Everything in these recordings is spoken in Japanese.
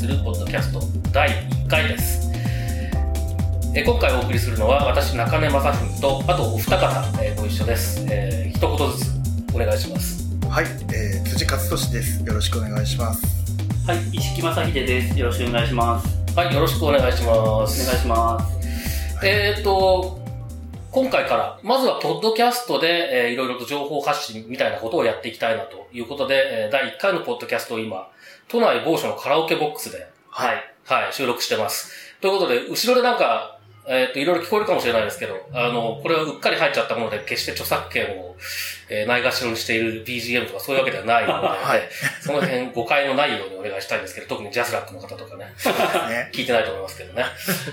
するポッドキャスト第1回です。え今回お送りするのは私、中根正文と、あとお二方、えーご一緒です。えー一言ずつお願いします。はい、えー、辻勝利ですよろしくお願いしますはい、石木正秀です。よろしくお願いします。はい、よろしくお願いしまお願いす。します。えーっと、今回から、まずはポッドキャストで、えーいろいろと情報発信みたいなことをやっていきたいなということで、えー第1回のポッドキャストを今、都内某所のカラオケボックスで、はい。はい、収録してます。ということで、後ろでなんか、えっ、と、いろいろ聞こえるかもしれないですけど、あの、これはうっかり入っちゃったもので、決して著作権を、えーないがしろにしている BGM とかそういうわけではないので、はいその辺誤解のないようにお願いしたいんですけど、特にジャスラックの方とかね、ね聞いてないと思いますけどね。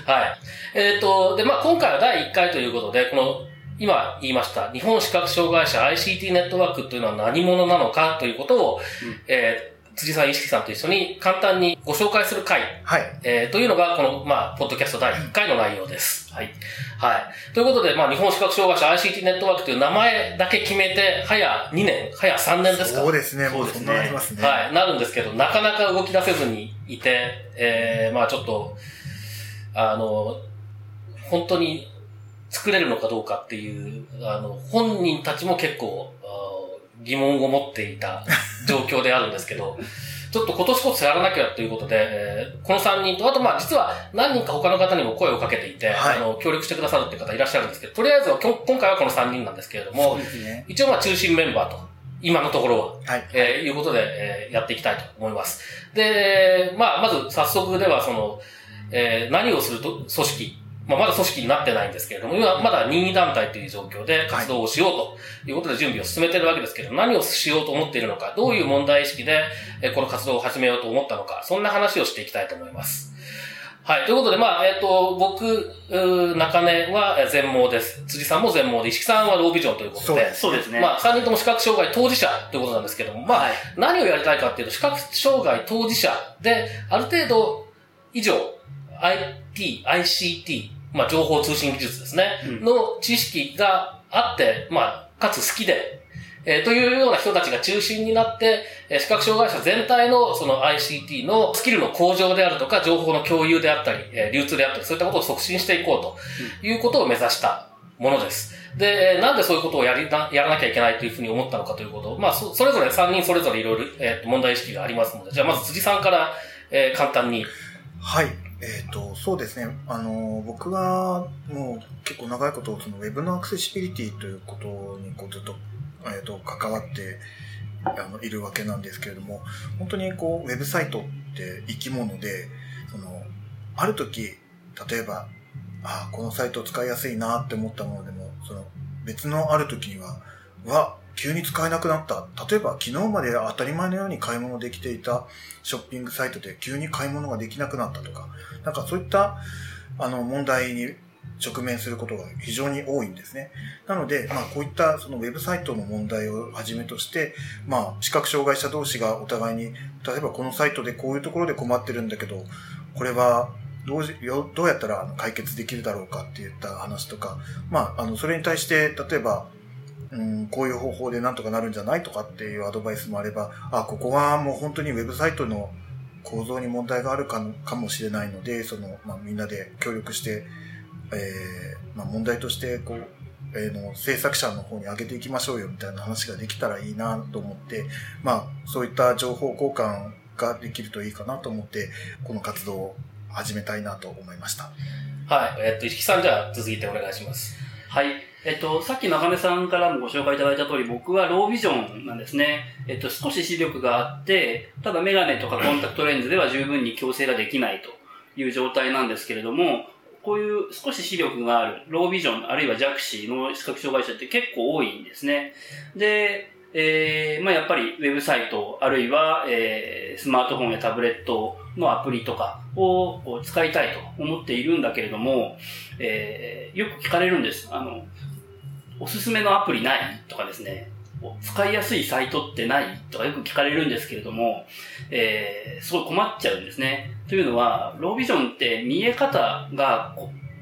はい。えっ、と、で、まあ今回は第1回ということで、この、今言いました、日本視覚障害者 ICT ネットワークというのは何者なのかということを、うんえー辻さん、石木さんと一緒に簡単にご紹介する回はい。えーというのが、この、まあ、ポッドキャスト第1回の内容です。はい。はい。ということで、まあ、日本視覚障害者 ICT ネットワークという名前だけ決めて、早2年、早3年ですか。そうですね。もうそうでなありますね。はい、なるんですけど、なかなか動き出せずにいて、えー、まあちょっと、あの、本当に作れるのかどうかっていう、あの、本人たちも結構、疑問を持っていた状況であるんですけど、ちょっと今年こそやらなきゃということで、えーこの3人と、あとまあ実は何人か他の方にも声をかけていて、はい。あの、協力してくださるっていう方いらっしゃるんですけど、とりあえずは今回はこの3人なんですけれども、ね。一応まあ中心メンバーと、今のところは、はい。えーいうことで、えーやっていきたいと思います。で、まあ、まず早速では、その、えー何をすると組織、まあ、まだ組織になってないんですけれども、今まだ任意団体という状況で活動をしようということで準備を進めているわけですけれども、何をしようと思っているのか、どういう問題意識で、えーこの活動を始めようと思ったのか、そんな話をしていきたいと思います。はい。ということで、まあ、えっ、と、僕、中根はえー全盲です。辻さんも全盲で、石木さんはロービジョンということで、そうですそうですね。まあ、3人とも視覚障害当事者ということなんですけども、まあ、はい何をやりたいかっていうと、視覚障害当事者で、ある程度以上、IT、ICT、まあ、情報通信技術ですね、うんの知識があって、まあ、かつ好きで、えーというような人たちが中心になって、えー視覚障害者全体のその ICT のスキルの向上であるとか、情報の共有であったり、えー流通であったり、そういったことを促進していこうということを目指したものです。で、えーなんでそういうことをやりな、やらなきゃいけないというふうに思ったのかということを、まあ、そそれぞれ3人それぞれいろいろ、えーと問題意識がありますので、じゃあまず辻さんから、えー簡単に。はい。えっ、と、そうですね。あの、僕がもう結構長いこと、そのウェブのアクセシビリティということにこうずっと、えっ、と、関わって、あの、いるわけなんですけれども、本当にこう、ウェブサイトって生き物で、その、ある時、例えば、あこのサイト使いやすいなって思ったものでも、その、別のある時には、わ、急に使えなくなった。例えば、昨日まで当たり前のように買い物できていたショッピングサイトで急に買い物ができなくなったとか、なんかそういったあの問題に直面することが非常に多いんですね。なので、まあこういったそのウェブサイトの問題をはじめとして、まあ視覚障害者同士がお互いに、例えばこのサイトでこういうところで困ってるんだけど、これはどうどうやったら解決できるだろうかっていった話とか、まああのそれに対して、例えば、うん、こういう方法でなんとかなるんじゃないとかっていうアドバイスもあれば、あ、ここはもう本当にウェブサイトの構造に問題があるかかもしれないので、その、まあ、みんなで協力して、えーまあ、問題として、こう、えーの制作者の方に上げていきましょうよみたいな話ができたらいいなと思って、まあ、そういった情報交換ができるといいかなと思って、この活動を始めたいなと思いました。はい。えっ、と、石木さんじゃあ続いてお願いします。はい。えっと、さっき中根さんからもご紹介いただいた通り、僕はロービジョンなんですね。えっと、少し視力があって、ただメガネとかコンタクトレンズでは十分に矯正ができないという状態なんですけれども、こういう少し視力がある、ロービジョン、あるいは弱視の視覚障害者って結構多いんですね。で、えー、まあやっぱりウェブサイト、あるいは、えー、スマートフォンやタブレットのアプリとかを使いたいと思っているんだけれども、えー、よく聞かれるんです。あの、おすすめのアプリないとかですね、使いやすいサイトってないとかよく聞かれるんですけれども、えー、すごい困っちゃうんですね。というのは、ロービジョンって見え方が、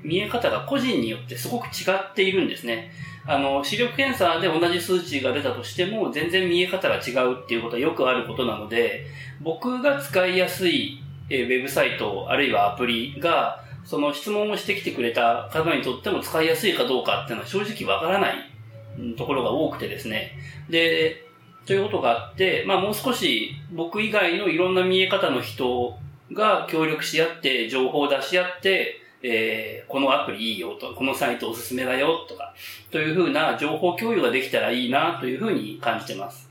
見え方が個人によってすごく違っているんですね。あの、視力検査で同じ数値が出たとしても、全然見え方が違うっていうことはよくあることなので、僕が使いやすいえウェブサイト、あるいはアプリが、その質問をしてきてくれた方にとっても使いやすいかどうかっていうのは正直わからないところが多くてですね。で、ということがあって、まあもう少し僕以外のいろんな見え方の人が協力し合って、情報を出し合って、えー、このアプリいいよと、このサイトおすすめだよとか、というふうな情報共有ができたらいいなというふうに感じてます。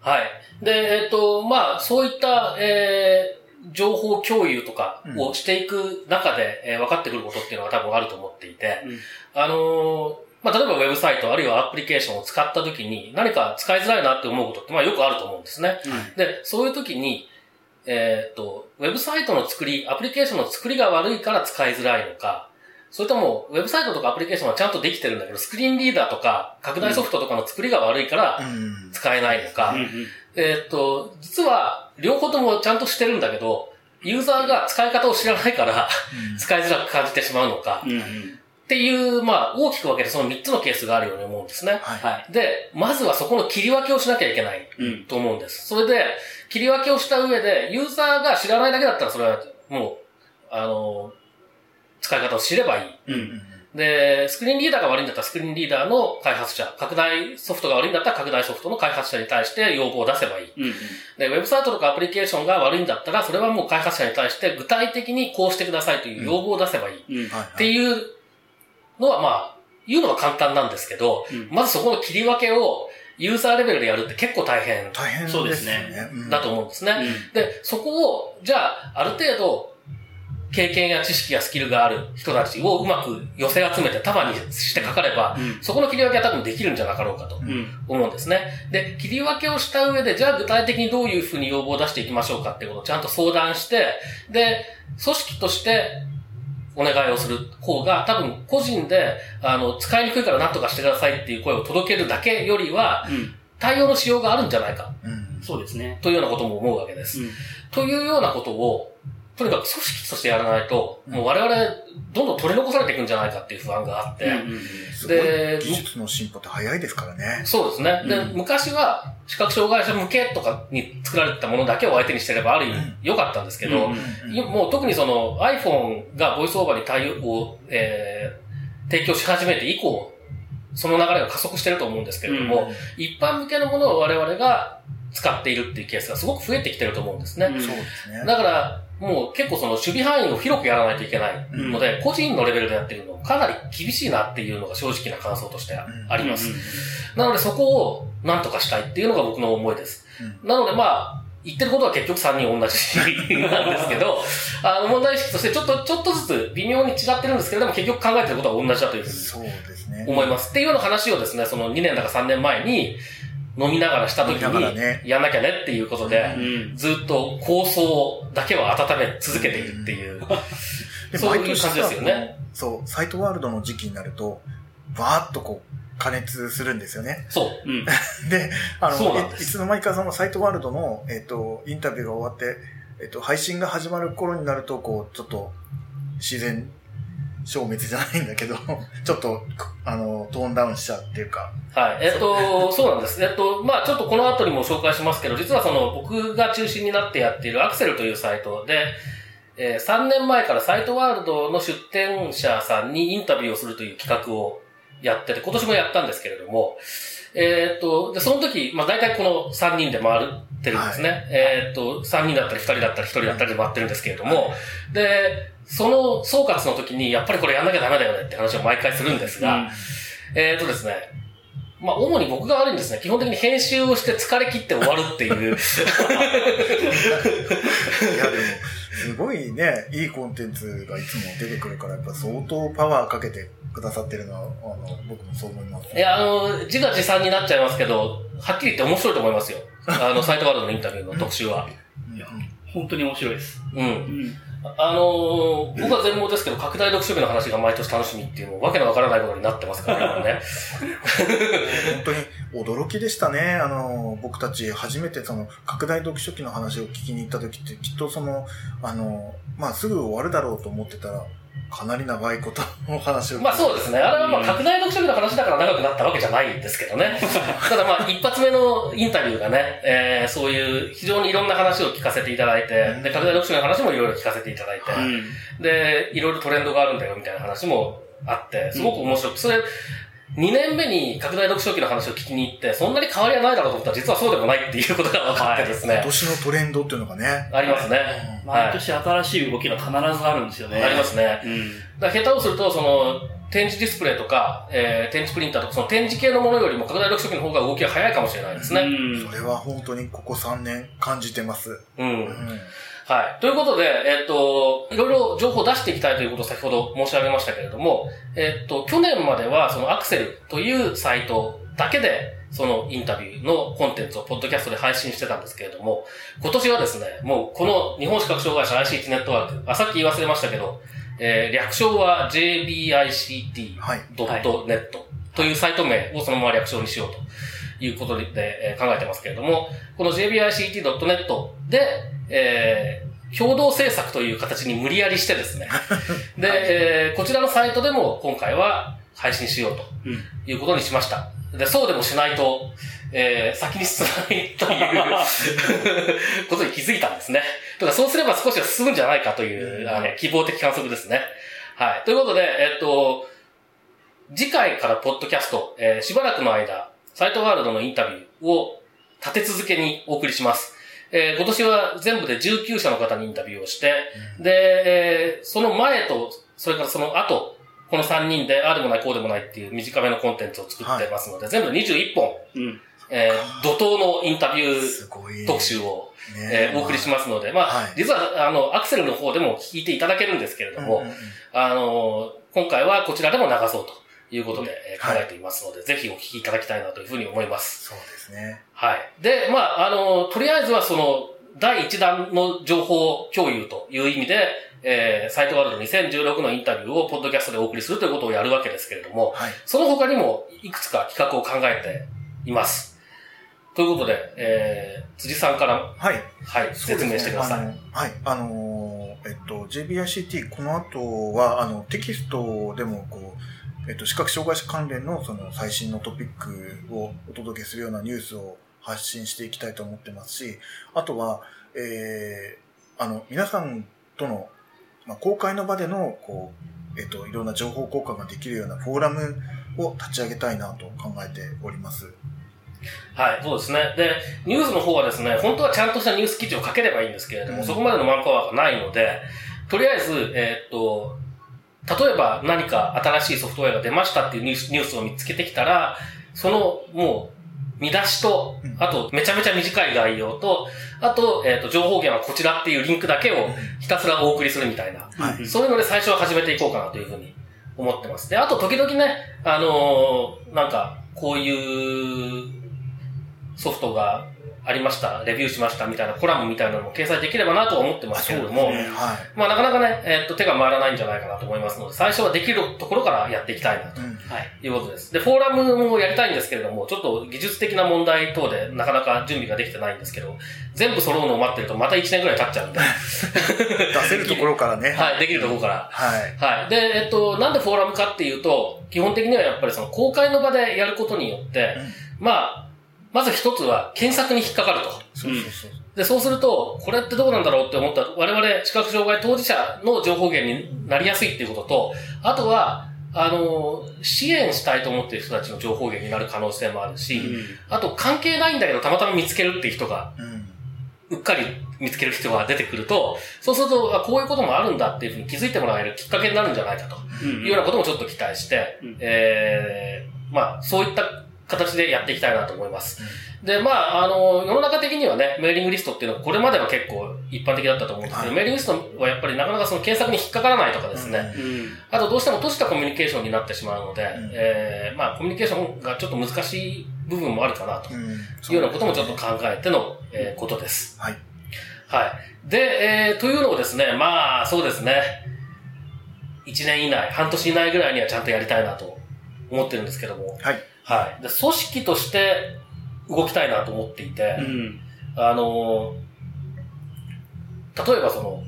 はい。で、えっ、と、まあ、そういった、えー、情報共有とかをしていく中で、うん、えー、分かってくることっていうのは多分あると思っていて、うん、あのー、まあ、例えばウェブサイトあるいはアプリケーションを使った時に何か使いづらいなって思うことってまあよくあると思うんですね。うん、で、そういう時に、えっ、と、ウェブサイトの作り、アプリケーションの作りが悪いから使いづらいのか、それとも、ウェブサイトとかアプリケーションはちゃんとできてるんだけど、スクリーンリーダーとか、拡大ソフトとかの作りが悪いから使えないのか、えっと、実は、両方ともちゃんとしてるんだけど、ユーザーが使い方を知らないから使いづらく感じてしまうのか、っていう、まあ、大きく分けてその3つのケースがあるように思うんですね。はい。で、まずはそこの切り分けをしなきゃいけないと思うんです。それで、切り分けをした上で、ユーザーが知らないだけだったらそれはもう、あの、使い方を知ればいい。うん、で、スクリーンリーダーが悪いんだったらスクリーンリーダーの開発者、拡大ソフトが悪いんだったら拡大ソフトの開発者に対して要望を出せばいい。うん、で、ウェブサイトとかアプリケーションが悪いんだったら、それはもう開発者に対して具体的にこうしてくださいという要望を出せばいい。っていうのは、まあ、言うのは簡単なんですけど、まずそこの切り分けをユーザーレベルでやるって結構大変。大変そうですね。だと思うんですね。で、そこを、じゃあ、ある程度、経験や知識やスキルがある人たちをうまく寄せ集めて束にしてかかれば、うん、そこの切り分けは多分できるんじゃなかろうかと思うんですね。で、切り分けをした上で、じゃあ具体的にどういうふうに要望を出していきましょうかってことをちゃんと相談して、で、組織としてお願いをする方が、多分個人で、あの、使いにくいから何とかしてくださいっていう声を届けるだけよりは、対応のしようがあるんじゃないか。うん、そうですね。というようなことも思うわけです。うん、というようなことを、とにかく組織としてやらないと、もう我々、どんどん取り残されていくんじゃないかっていう不安があって、で、技術の進歩って早いですからね。そうですね。で、昔は、視覚障害者向けとかに作られたものだけを相手にしてればある意味良かったんですけど、もう特にその iPhone がボイスオーバーに対応、えー、提供し始めて以降、その流れが加速してると思うんですけれども、一般向けのものを我々が使っているっていうケースがすごく増えてきてると思うんですね。そうですね。だから、もう結構その守備範囲を広くやらないといけないので、うん、個人のレベルでやってるのかなり厳しいなっていうのが正直な感想としてあります。なのでそこを何とかしたいっていうのが僕の思いです。なのでまあ、言ってることは結局3人同じなんですけど、あの問題意識としてちょっと、ちょっとずつ微妙に違ってるんですけれども、結局考えてることは同じだというふうに思います。っていうような話をですね、その2年だか3年前に、飲みながらした時に、やんなきゃねっていうことで、ずっと構想だけは温め続けているっていう、そういう感じですよね。そう、サイトワールドの時期になると、バーっとこう、加熱するんですよね。そう。うん、で、あのい、いつの間にかそのサイトワールドの、えっ、ー、と、インタビューが終わって、えっ、ー、と、配信が始まる頃になると、こう、ちょっと、自然消滅じゃないんだけど、ちょっと、あの、トーンダウンしちゃうっていうか。はい。えっと、そうなんです。えっと、まあちょっとこの後にも紹介しますけど、実はその僕が中心になってやっているアクセルというサイトで、えー、3年前からサイトワールドの出展者さんにインタビューをするという企画をやってて、今年もやったんですけれども、えー、っと、で、その時、まあ大体この3人で回ってるんですね。はい、えー、っと、3人だったり2人だったり1人だったりで回ってるんですけれども、はい、で、その総括の時に、やっぱりこれやんなきゃダメだよねって話を毎回するんですが、うん、えっとですね、まあ、主に僕が悪いんですね。基本的に編集をして疲れ切って終わるっていう。いや、でも、すごいね、いいコンテンツがいつも出てくるから、やっぱ相当パワーかけてくださってるのは、あの、僕もそう思います。いや、あの、自画自賛になっちゃいますけど、はっきり言って面白いと思いますよ。あの、サイトワールドのインタビューの特集は。うん本当に面白いです。うん。うん。あのー僕は全盲ですけど、拡大読書日の話が毎年楽しみっていうのも、わけのわからないことになってますからね、今ね。本当に驚きでしたね。あの、僕たち初めてその拡大読書機の話を聞きに行った時ってきっとその、あの、まあすぐ終わるだろうと思ってたら、かなり長いことの話を。まあそうですね。あれはまあうん拡大読書日の話だから長くなったわけじゃないんですけどね。ただまあ一発目のインタビューがね、えーそういう非常にいろんな話を聞かせていただいて、で、拡大読書日の話もいろいろ聞かせていただいて、うん。で、いろいろトレンドがあるんだよみたいな話もあって、すごく面白く、それ、2年目に拡大読書機の話を聞きに行って、そんなに変わりはないだろうと思ったら、実はそうでもないっていうことが分かってですね今。年のトレンドっていうのがね。ありますね。毎年新しい動きが必ずあるんですよね。ありますね。うん。だから下手をすると、その、展示ディスプレイとか、えー展示プリンターとか、その展示系のものよりも拡大読書機の方が動きが早いかもしれないですね。うんそれは本当にここ3年感じてます。うん。うんはい。ということで、えっ、と、いろいろ情報を出していきたいということを先ほど申し上げましたけれども、えっ、と、去年まではそのアクセルというサイトだけで、そのインタビューのコンテンツをポッドキャストで配信してたんですけれども、今年はですね、もうこの日本視覚障害者 ICT ネットワーク、あ、さっき言い忘れましたけど、えー略称は JBICT はい。ドットネットというサイト名をそのまま略称にしようということで、えー考えてますけれども、この jbict.net で、えー共同制作という形に無理やりしてですね。で、えーこちらのサイトでも今回は配信しようとうん。いうことにしました。で、そうでもしないと、えー先に進まないという ことに気づいたんですね。だからそうすれば少しは進むんじゃないかという、あの、希望的観測ですね。はい。ということで、えっと、次回からポッドキャスト、えーしばらくの間、サイトワールドのインタビューを立て続けにお送りします。えー今年は全部で19社の方にインタビューをして、で、えーその前と、それからその後、この3人で、ああでもない、こうでもないっていう短めのコンテンツを作ってますので、全部で21本、うん。えー怒涛のインタビュ。ー特集を、ねえーお送りしますので、まあ、はい。実は、あの、アクセルの方でも聞いていただけるんですけれども、うんうんうん。あの、今回はこちらでも流そうということで、え考えていますので、ぜひお聞きいただきたいなというふうに思います。そうですね。はい。で、まあ、あの、とりあえずはその、第1弾の情報共有という意味で、えーサイトワールド2016のインタビューをポッドキャストでお送りするということをやるわけですけれども、はい。その他にもいくつか企画を考えています。ということで、えー、辻さんから、はい。はい、説明してください。ねはい。あのーえっと、JBICT、この後は、あの、テキストでも、こう、えっと、視覚障害者関連の、その、最新のトピックをお届けするようなニュースを発信していきたいと思ってますし、あとは、えー、あの、皆さんとの、まあ、公開の場での、こう、えっと、いろんな情報交換ができるようなフォーラムを立ち上げたいなと考えております。はい、そうですね。で、ニュースの方はですね、本当はちゃんとしたニュース記事を書ければいいんですけれども、うんそこまでのマンパワーがないので、とりあえず、えーっと、例えば何か新しいソフトウェアが出ましたっていうニュースニュースを見つけてきたら、そのもう見出しとうん、あとめちゃめちゃ短い概要と、あと、えーっと、情報源はこちらっていうリンクだけをひたすらお送りするみたいな、はい。そういうので最初は始めていこうかなというふうに思ってます。で、あと時々ね、あのーなんか、こういうソフトがありました、レビューしましたみたいなコラムみたいなのも掲載できればなとは思ってますけれども、ねはい。まあなかなかね、えーっと手が回らないんじゃないかなと思いますので、最初はできるところからやっていきたいなとうんはい。いうことです。で、フォーラムもやりたいんですけれども、ちょっと技術的な問題等でなかなか準備ができてないんですけど、全部揃うのを待ってるとまた1年くらい経っちゃうんで、出せるところからね。はい、できるところから。はい。はい。で、えっと、なんでフォーラムかっていうと、基本的にはやっぱりその公開の場でやることによって、まあ、まず一つは検索に引っかかると。そうそうそう。で、そうすると、これってどうなんだろうって思ったら、我々視覚障害当事者の情報源になりやすいっていうことと、あとは、あの、支援したいと思っている人たちの情報源になる可能性もあるし、あと関係ないんだけどたまたま見つけるっていう人が、うん。うっかり見つける人が出てくると、そうすると、あこういうこともあるんだっていうふうに気づいてもらえるきっかけになるんじゃないかと。うんいうようなこともちょっと期待して、うんえー、まあ、そういった形でやっていきたいなと思います。で、まあ、あの、世の中的にはね、メーリングリストっていうのはこれまでは結構一般的だったと思うんですけど、はいメーリングリストはやっぱりなかなかその検索に引っかからないとかですね、うん。あとどうしても閉じたコミュニケーションになってしまうので、んえーまあコミュニケーションがちょっと難しい部分もあるかなとうん。いうようなこともちょっと考えての、えーことです。はい。はい。で、えーというのをですね、まあそうですね、1年以内、半年以内ぐらいにはちゃんとやりたいなと思ってるんですけども、はい。はい。で組織として動きたいなと思っていて、うん。あのー例えばその、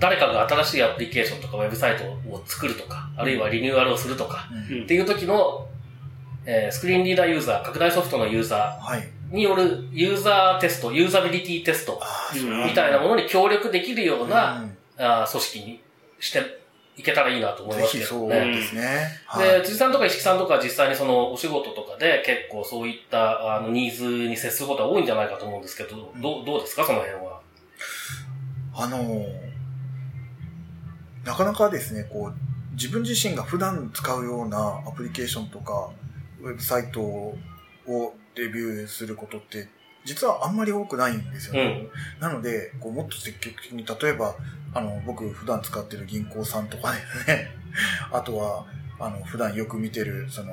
誰かが新しいアプリケーションとかウェブサイトを作るとか、あるいはリニューアルをするとか、うんっていう時の、えースクリーンリーダーユーザー、拡大ソフトのユーザはい。ーによるユーザーテスト、ユーザビリティテストみたいなものに協力できるような、うんあー組織にしていけたらいいなと思いぜますけひそうどね。ですね。はい。で、辻さんとか石木さんとか実際にそのお仕事とかで結構そういったあのニーズに接することが多いんじゃないかと思うんですけど、どうどうですかその辺は？あのーなかなかですね、こう、自分自身が普段使うようなアプリケーションとか、ウェブサイトをレビューすることって、実はあんまり多くないんですよね。うん。なので、こうもっと積極的に、例えば、あの、僕普段使ってる銀行さんとかですね、あとは、あの、普段よく見てる、その、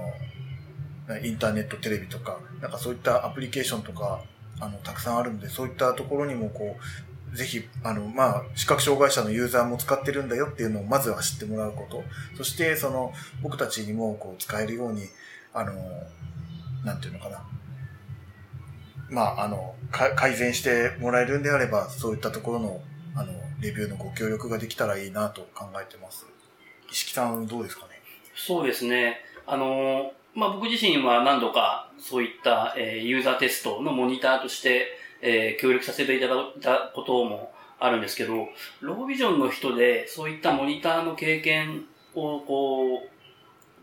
インターネットテレビとか、なんかそういったアプリケーションとか、あの、たくさんあるんで、そういったところにも、こう、ぜひ、あの、まあ、視覚障害者のユーザーも使ってるんだよっていうのをまずは知ってもらうこと。そして、その、僕たちにも、こう、使えるように、あの、なんていうのかな。まあ、あの、改善してもらえるんであれば、そういったところの、あの、レビューのご協力ができたらいいなと考えてます。石木さん、どうですかね？そうですね。あの、まあ、僕自身は何度かそういった、えーユーザーテストのモニターとして、えー協力させていただいたこともあるんですけど、ロービジョンの人でそういったモニターの経験を、こう、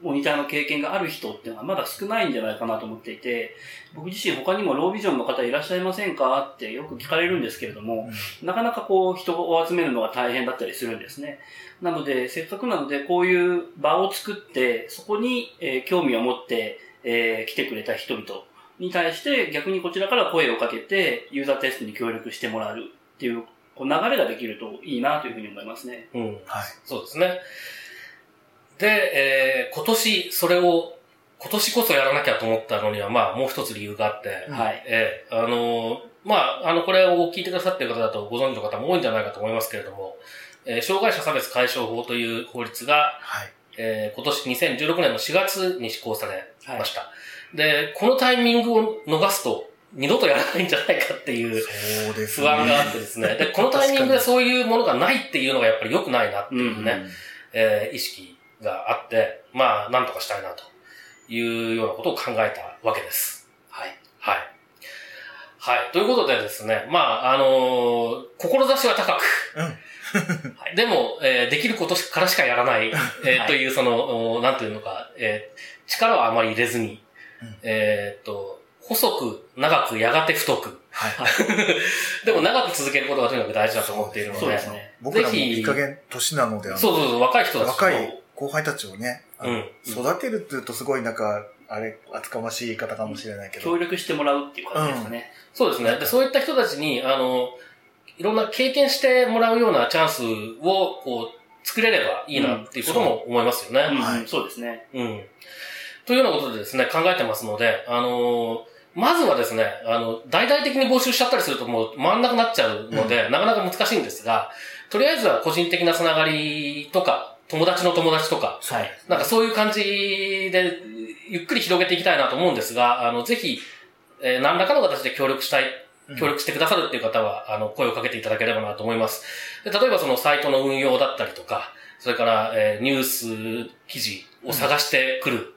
モニターの経験がある人っていうのはまだ少ないんじゃないかなと思っていて、僕自身他にもロービジョンの方いらっしゃいませんかってよく聞かれるんですけれども、なかなかこう人を集めるのが大変だったりするんですね。なので、せっかくなので、こういう場を作って、そこに、えー興味を持って、えー来てくれた人々に対して、逆にこちらから声をかけて、ユーザーテストに協力してもらうっていう、こう流れができるといいなというふうに思いますね。うん。はい。そうですね。で、えー今年それを、今年こそやらなきゃと思ったのには、まあもう一つ理由があって、うんはい。えーあのーまあ、あの、これを聞いてくださっている方だとご存知の方も多いんじゃないかと思いますけれども、えー障害者差別解消法という法律が、はい。えー今年2016年の4月に施行されました。で、このタイミングを逃すと、二度とやらないんじゃないかっていう。不安があってですね。で、このタイミングでそういうものがないっていうのがやっぱり良くないなっていうね、えー意識があって、まあ、なんとかしたいなというようなことを考えたわけです。はい。はい。はい。ということでですね、まあ、あのー志は高く、うん はいでも、えーできることからしかやらない、えーはいという、その、おなんていうのか、えー力はあまり入れずに、うんえーっと、細く、長く、やがて太く、はい。でも長く続けることがとにかく大事だと思っているので、そうですね。僕らもぜひいい加減年なので、そうそうそう、若い人たちと若い後輩たちをね、うん育てるって言うとすごいなんか、あれ、厚かましい言い方かもしれないけど。協力してもらうっていう感じですかね。そうですね。で、そういった人たちに、あの、いろんな経験してもらうようなチャンスを、こう、作れればいいなっていうことも思いますよね。うんはいそうですね。うん。というようなことでですね、考えてますので、あのまずはですね、あの、大々的に募集しちゃったりするともう回んなくなっちゃうので、なかなか難しいんですが、とりあえずは個人的なつながりとか、友達の友達とか、はい。なんかそういう感じで、ゆっくり広げていきたいなと思うんですが、あの、ぜひ、えー何らかの形で協力したい、協力してくださるっていう方は、あの、声をかけていただければなと思います。で例えばそのサイトの運用だったりとか、それから、えーニュース記事を探してくる、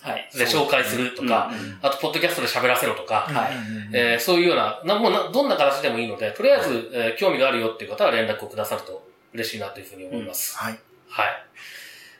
はい。で紹介するとか、うんうんあと、ポッドキャストで喋らせろとか、はい。えーそういうような、なもうなどんな形でもいいので、とりあえず、えー興味があるよっていう方は連絡をくださると嬉しいなというふうに思います。はい。はい。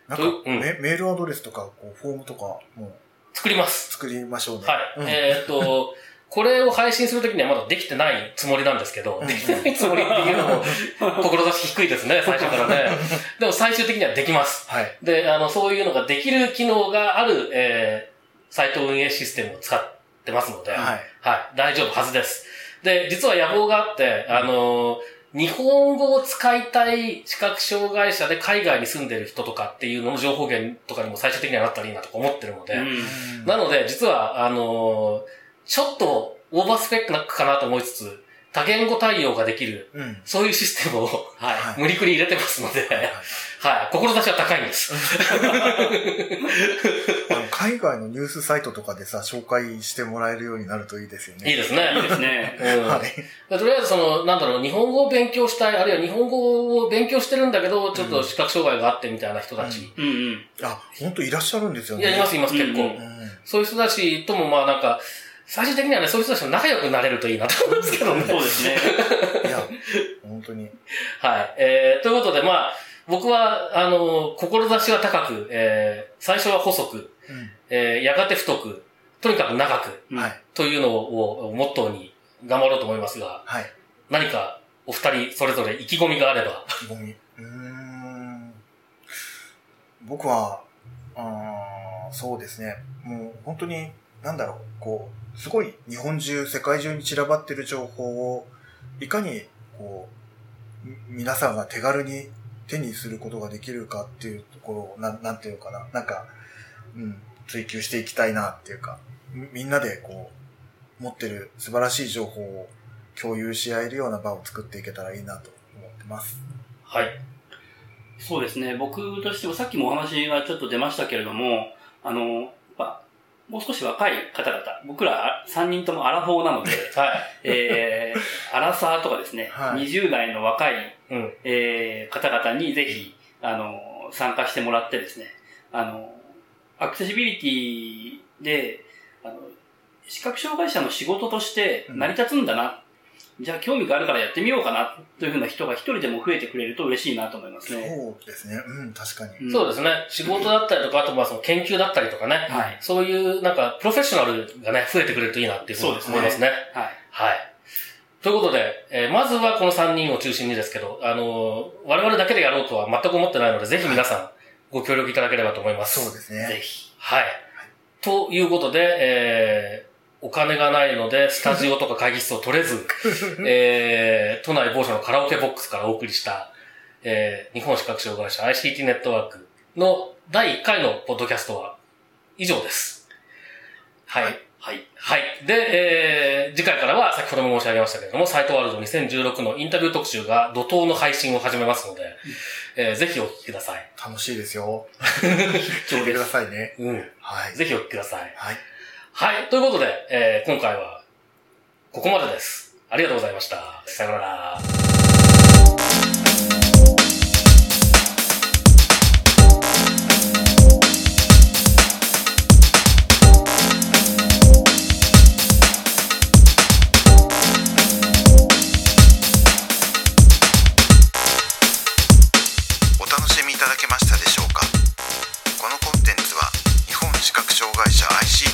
なんか、とうんメメールアドレスとか、こう、フォームとかも作ります。作りましょうね。はい。うんえーっと、これを配信するときにはまだできてないつもりなんですけど、うんできてないつもりっていうのも、志低いですね、最初からね。でも最終的にはできます。はい。で、あの、そういうのができる機能がある、えー、サイト運営システムを使ってますので、はい。はい、大丈夫はずです。で、実は野望があって、あのー日本語を使いたい視覚障害者で海外に住んでる人とかっていうのの情報源とかにも最終的にはなったらいいなとか思ってるので、うんなので、実は、あのーちょっとオーバースペックなかなと思いつつ、多言語対応ができる、うん。そういうシステムを、はい。は い無理くり入れてますので、はいはい、志は高いんです。海外のニュースサイトとかでさ、紹介してもらえるようになるといいですよね。いいですね。いいですね。うんはい。でとりあえずその、なんだろう、日本語を勉強したい、あるいは日本語を勉強してるんだけど、ちょっと視覚障害があってみたいな人たち。うんうん。あ、本当いらっしゃるんですよね。いや、いますいます、結構。うんうん。そういう人たちとも、まあなんか、最終的にはね、そういう人たちと仲良くなれるといいなと思うんですけどね。そうですね。いや、本当に。はい。えー、ということで、まあ、僕は、あの、志は高く、えー、最初は細く、うえー、やがて太く、とにかく長く、ん。はい。というのをモットーに頑張ろうと思いますが、はい。何かお二人それぞれ意気込みがあれば。ゴミ。うーん。僕は、あーそうですね。もう本当に、なんだろう、こう、すごい日本中、世界中に散らばってる情報を、いかに、こう、み皆さんが手軽に手にすることができるかっていうところを、なん、なんていうかな。なんか、うん、追求していきたいなっていうか、みんなでこう、持ってる素晴らしい情報を共有し合えるような場を作っていけたらいいなと思ってます。はい。そうですね。僕としてもさっきもお話がちょっと出ましたけれども、あの、もう少し若い方々、僕ら3人ともアラフォーなので、はい。えー、アラサーとかですね、はい20代の若い、うん。えー方々にぜひ、あの、参加してもらってですね、あの、アクセシビリティで、あの、視覚障害者の仕事として成り立つんだな、じゃあ興味があるからやってみようかな、というふうな人が一人でも増えてくれると嬉しいなと思いますね。そうですね。うん、確かに。んそうですね。仕事だったりとか、あとまあその研究だったりとかね。はい。そういうなんかプロフェッショナルがね、増えてくれるといいなっていうふうに思いますね。はい。はい。ということで、えーまずはこの3人を中心にですけど、あのー我々だけでやろうとは全く思ってないので、ぜひ皆さんご協力いただければと思います。そうですね。ぜひ。はい。ということで、えーお金がないので、スタジオとか会議室を取れず、えー都内某所のカラオケボックスからお送りした、えー日本視覚障害者 ICT ネットワークの第1回のポッドキャストは以上です。はい。はいはい。はい。で、えー次回からは先ほども申し上げましたけれども、サイトワールド2016のインタビュー特集が怒涛の配信を始めますので、えーぜひお聞きください。楽しいですよ。聞いてくだ。さいね。うん。はい。ぜひお聞きください。はい。はい。ということで、えー今回は、ここまでです。ありがとうございました。さよなら。お楽しみいただけましたでしょうか？このコンテンツは日本視覚障害者 IC